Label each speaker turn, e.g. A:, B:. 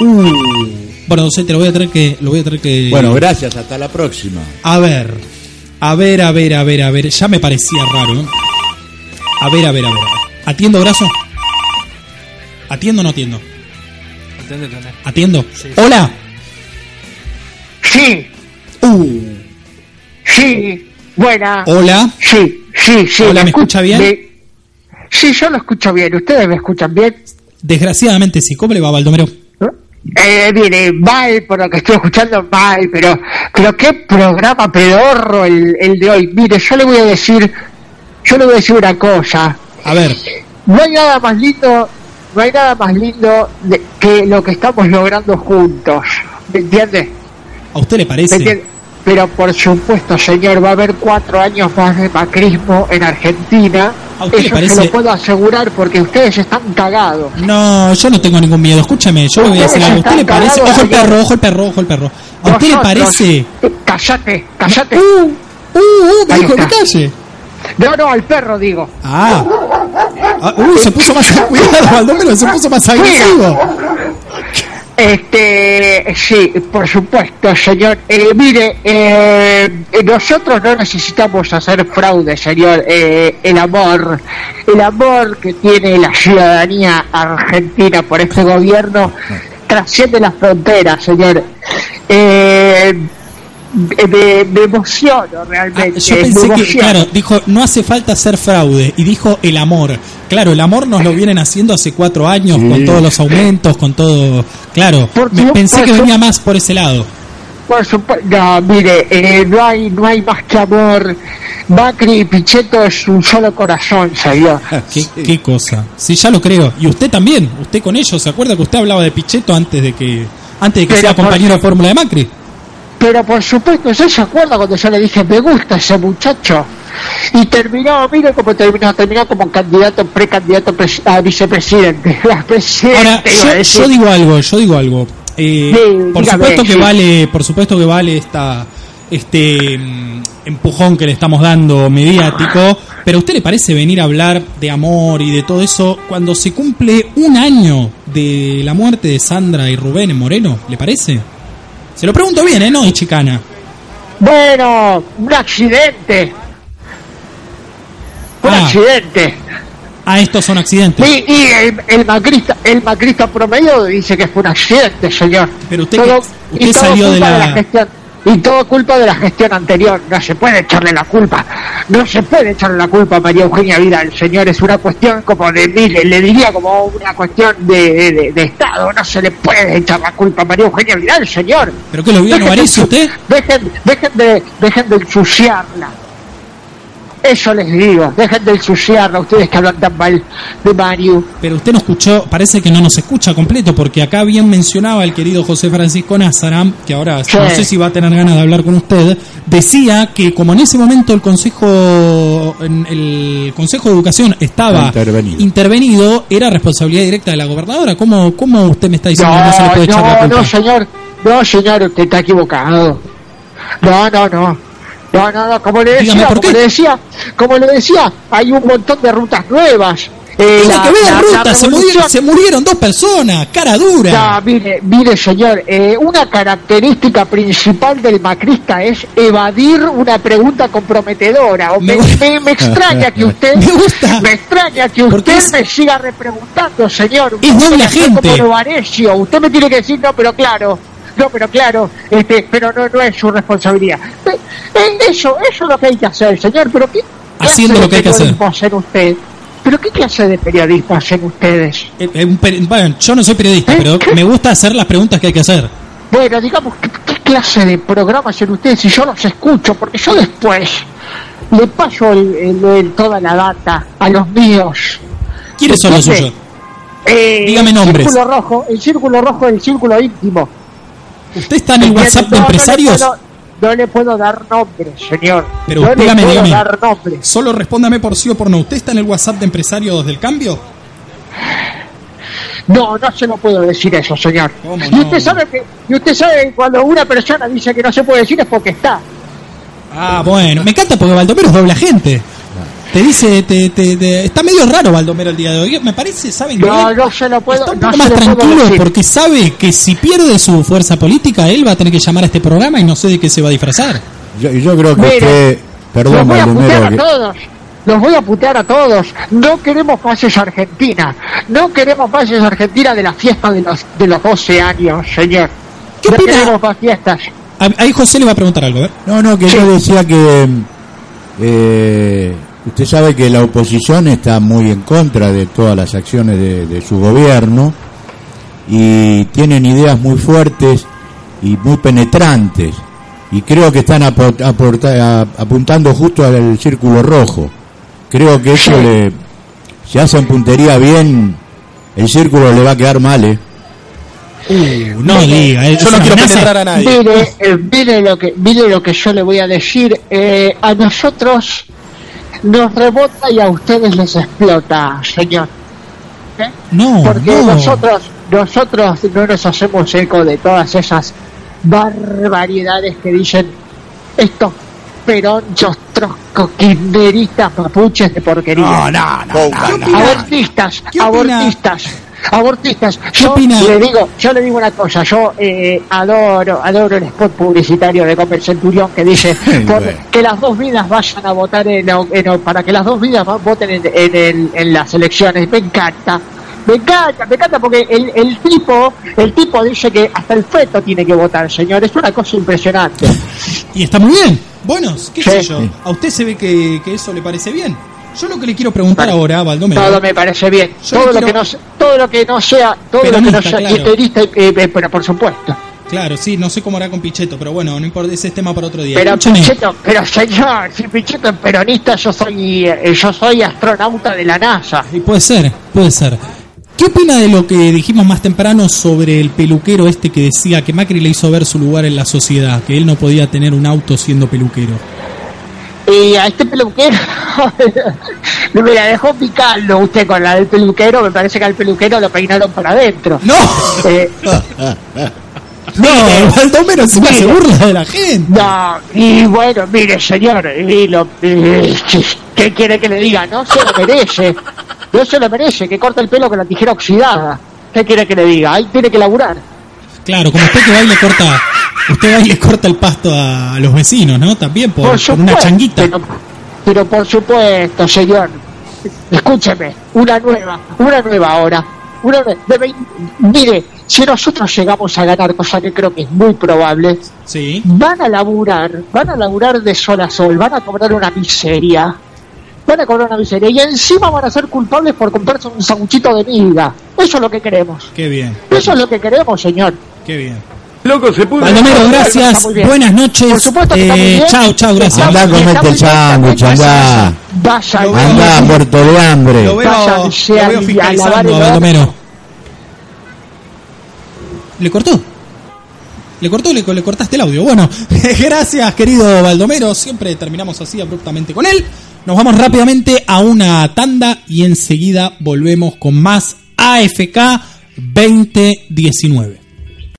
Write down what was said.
A: Uh. Bueno, docente, lo voy a tener que. Lo voy a tener que.
B: Bueno, gracias, hasta la próxima.
A: A ver. A ver, a ver, a ver, a ver. Ya me parecía raro. ¿eh? A ver, a ver, a ver. ¿Atiendo, brazo? ¿Atiendo o no atiendo? ¿Atiendo? ¡Hola!
C: Sí.
A: Uh.
C: Sí. Buena.
A: ¿Hola?
C: Sí, sí, sí.
A: Hola, ¿me escucha bien?
C: Me- Sí, yo lo escucho bien. ¿Ustedes me escuchan bien?
A: Desgraciadamente sí. ¿Cómo le va, Baldomero?
C: Eh, mire, mal por lo que estoy escuchando, mal, pero, pero qué programa pedorro el, el de hoy. Mire, yo le voy a decir, yo le voy a decir una cosa.
A: A ver.
C: No hay nada más lindo, no hay nada más lindo de- que lo que estamos logrando juntos. ¿Me entiende?
A: ¿A usted le
C: ¿Me
A: parece?
C: entiende? Pero por supuesto, señor, va a haber cuatro años más de macrismo en Argentina.
A: ¿A usted le
C: Eso
A: parece?
C: se lo puedo asegurar porque ustedes están cagados.
A: No, yo no tengo ningún miedo. Escúchame, yo le voy a decir algo. ¿A usted le parece? Ojo el perro, ojo el perro, ojo el perro. ¿A usted le parece?
C: Eh, Cállate, cállate.
A: Uh, uh, me
C: Ahí
A: dijo
C: está.
A: calle.
C: No, no, al perro digo.
A: Ah. Ah, uh, se puso más cuidado, Baldomero, se puso más agresivo.
C: Este, sí, por supuesto, señor. Eh, mire, eh, nosotros no necesitamos hacer fraude, señor. Eh, el amor, el amor que tiene la ciudadanía argentina por este gobierno trasciende las fronteras, señor. Eh, me, me emociono realmente.
A: Ah, Yo
C: me
A: pensé que, claro, dijo, no hace falta hacer fraude. Y dijo el amor. Claro, el amor nos lo vienen haciendo hace cuatro años,
B: Sí.
A: con todos los aumentos, con todo. Claro,
C: Por
A: me pensé que venía más por ese lado.
C: Por supuesto, no, mire, eh, no hay, no hay más que amor. Macri y Pichetto es un solo corazón, señor.
A: ¿Qué, qué cosa? Sí, ya lo creo. Y usted también, usted con ellos, ¿se acuerda que usted hablaba de Pichetto antes de que antes de que
C: Pero
A: sea
C: por-
A: compañero de fórmula de Macri?
C: Pero por supuesto, ¿usted se acuerda cuando yo le dije, me gusta ese muchacho? Y terminó, mire cómo terminó, terminó como candidato, precandidato a vicepresidente. La
A: Ahora, yo, yo digo algo, yo digo algo. Eh,
C: Sí,
A: por
C: dígame,
A: supuesto que
C: sí.
A: vale, por supuesto que vale esta este mm, empujón que le estamos dando mediático, pero ¿a usted le parece venir a hablar de amor y de todo eso cuando se cumple un año de la muerte de Sandra y Rubén en Moreno? ¿Le parece? Se lo pregunto bien, ¿eh? No, y chicana.
C: Bueno, un accidente. Un
A: Ah.
C: accidente.
A: Ah, estos son accidentes.
C: Y, y el, el macrista, el macrista promedio dice que fue un accidente, señor.
A: Pero usted
C: Todo-
A: que- usted salió de
C: culpa
A: la-
C: gestión. Y todo culpa de la gestión anterior. No se puede echarle la culpa. No se puede echarle la culpa a María Eugenia Vidal, señor. Es una cuestión como de, le diría como una cuestión de, de- de Estado. No se le puede echar la culpa a María Eugenia Vidal, señor.
A: ¿Pero qué lo vio
C: ensu-
A: usted?
C: Dejen, dejen, de, dejen de ensuciarla. Eso les digo. Dejen de ensuciarla ustedes que hablan tan mal de Mario.
A: Pero usted no escuchó, parece que no nos escucha completo, porque acá bien mencionaba el querido José Francisco Nazaram, que ahora
C: Sí.
A: no sé si va a tener ganas de hablar con usted, decía que como en ese momento el Consejo, el Consejo de Educación estaba
B: Intervenido.
A: intervenido, era responsabilidad directa de la gobernadora. ¿Cómo, cómo usted me está diciendo que no se le puede echar la
C: no,
A: culpa?
C: no, señor. No, señor, usted está equivocado. No, no, no. No, no, no, como le decía,
A: ¿por
C: como le decía, como le decía, hay un montón de rutas nuevas. Eh, la-
A: que
C: la- la
A: ruta, se murieron,
C: revolución-
A: se murieron dos personas, cara dura.
C: Ya, mire, mire, señor, eh, una característica principal del macrista es evadir una pregunta comprometedora. O
A: Me
C: me,
A: gusta.
C: me- me extraña que usted,
A: Me gusta.
C: extraña que usted
A: es-
C: me siga repreguntando, señor.
A: Es
C: Usted
A: doble agente.
C: como. Usted me tiene que decir, no, pero claro, no, pero claro, este, pero no, no es su responsabilidad. Eso, eso es lo que hay que hacer, señor, pero ¿qué
A: Haciendo lo que hay que hacer.
C: hacen usted? ¿Pero qué clase de periodismo hacen ustedes?
A: Eh, eh, un peri- bueno, yo no soy periodista,
C: ¿Eh?
A: pero
C: ¿Qué?
A: me gusta hacer las preguntas que hay que hacer.
C: Bueno, digamos, ¿qué, qué clase de programa hacen ustedes si yo los escucho? Porque yo después le paso el- el- el- toda la data a los míos.
A: ¿Quiénes son los suyos?
C: Eh,
A: Dígame nombres.
C: El círculo rojo, el círculo rojo el círculo íntimo.
A: ¿Usted está en el. WhatsApp de
C: No, no le
A: empresarios?
C: No le puedo dar nombres, señor.
A: Pero
C: no le
A: dígame,
C: puedo
A: dígame.
C: dar nombres.
A: Solo respóndame por sí o por no. ¿Usted está en el WhatsApp de empresarios del cambio?
C: No, no se lo puedo decir eso, señor.
A: ¿Cómo
C: Y
A: no?
C: usted sabe que, y usted sabe que cuando una persona dice que no se puede decir es porque está.
A: Ah, bueno. Me encanta porque Baldomero es doble agente. Te dice, te, te- te- está medio raro Baldomero el día de hoy. Me parece, ¿saben qué?
C: No, no se lo puedo,
A: Está un
C: no
A: poco más tranquilo porque sabe que si pierde su fuerza política, él va a tener que llamar a este programa y no sé de qué se va a disfrazar.
B: Yo, yo creo que
C: Mire,
B: usted,
C: Los
B: perdón,
C: voy a putear
B: Baldomero,
C: a
B: que-
C: todos. Los voy a putear a todos. No queremos pases a Argentina. No queremos pases a Argentina de la fiesta de los, de los 12 años, señor.
A: ¿Qué
C: no
A: opina?
C: queremos más fiestas.
A: A- Ahí José le va a preguntar algo, a ver.
B: No, no, que yo decía que eh, usted sabe que la oposición está muy en contra de todas las acciones de, de su gobierno y tienen ideas muy fuertes y muy penetrantes y creo que están apo- aporta- a- apuntando justo al círculo rojo. Creo que eso le, si hacen puntería bien, el círculo le va a quedar mal, ¿eh?
A: Uh, no diga, eh,
D: Yo no quiero
A: amenaza.
D: penetrar a nadie.
C: Mire, eh, mire lo que mire lo que yo le voy a decir. Eh, a nosotros nos rebota y a ustedes les explota, señor. ¿Eh?
A: No,
C: Porque
A: no.
C: nosotros nosotros no nos hacemos eco de todas esas barbaridades que dicen estos peronchos, troscos, kirchneristas, papuches de porquería.
D: No, no, no, no, no.
C: abortistas, abortistas, abortistas.
A: ¿Qué
C: Yo
A: opina?
C: le digo, yo le digo una cosa, yo eh, adoro, adoro el spot publicitario de Comer Centurión que dice por- que las dos vidas vayan a votar en, en- para que las dos vidas voten en, en en las elecciones. Me encanta. Me encanta, me encanta porque el, el tipo, el tipo dice que hasta el feto tiene que votar, señor. Es una cosa impresionante.
A: Y está muy bien. Bueno, qué
C: Sí.
A: sé yo. ¿A usted se ve que, que eso le parece bien? Yo lo que le quiero preguntar
C: Vale.
A: ahora, Baldomero.
C: Todo me parece bien.
A: Yo
C: Todo lo,
A: quiero-
C: que no, todo lo que no sea, todo lo que no sea
A: claro.
C: eh, eh, pero por supuesto.
A: Claro, sí, no sé cómo hará con Pichetto, pero bueno, no importa, ese es tema para otro día.
C: Pero
A: Escúchame,
C: Pichetto, pero señor, si Pichetto es peronista, yo soy, eh, yo soy astronauta de la NASA.
A: y puede ser, puede ser. ¿Qué opina de lo que dijimos más temprano sobre el peluquero este que decía que Macri le hizo ver su lugar en la sociedad, que él no podía tener un auto siendo peluquero?
C: Y a este peluquero, me la dejó picando usted con la del peluquero, me parece que al peluquero lo peinaron para adentro.
A: ¡No!
C: Eh,
A: No, Baldomero se me hace
C: Mire.
A: burla de la gente.
C: no, y bueno, mire señor, y lo, eh, ¿qué quiere que le diga? No se lo merece, no se lo merece, que corta el pelo con la tijera oxidada. ¿Qué quiere que le diga? Ahí tiene que laburar.
A: Claro, como usted que va y le corta, usted y le corta el pasto a los vecinos, ¿no? También por, por una changuita.
C: Pero, pero por supuesto, señor. Escúcheme, una nueva, una nueva hora. Una de vein- mire, si nosotros llegamos a ganar, cosa que creo que es muy probable,
A: Sí.
C: van a laburar, van a laburar de sol a sol, van a cobrar una miseria. Van a cobrar una miseria. Y encima van a ser culpables por comprarse un sanguchito de miga. Eso es lo que queremos.
A: Qué bien,
C: Eso es lo que queremos, señor.
A: qué bien.
D: Loco, se pudo.
A: Baldomero, gracias. Buenas noches.
C: Por supuesto que
A: Eh,
C: bien.
A: chao, chao, gracias.
B: Andá, comete el sándwich, andá.
C: Vaya,
B: Andá, muerto de hambre.
A: Lo veo,
C: Váyanse
A: lo veo fiscalizando. Baldomero. ¿Le cortó? ¿Le cortó? Le, le cortaste el audio. Bueno, gracias, querido Baldomero. Siempre terminamos así abruptamente con él. Nos vamos rápidamente a una tanda y enseguida volvemos con más AFK 2019.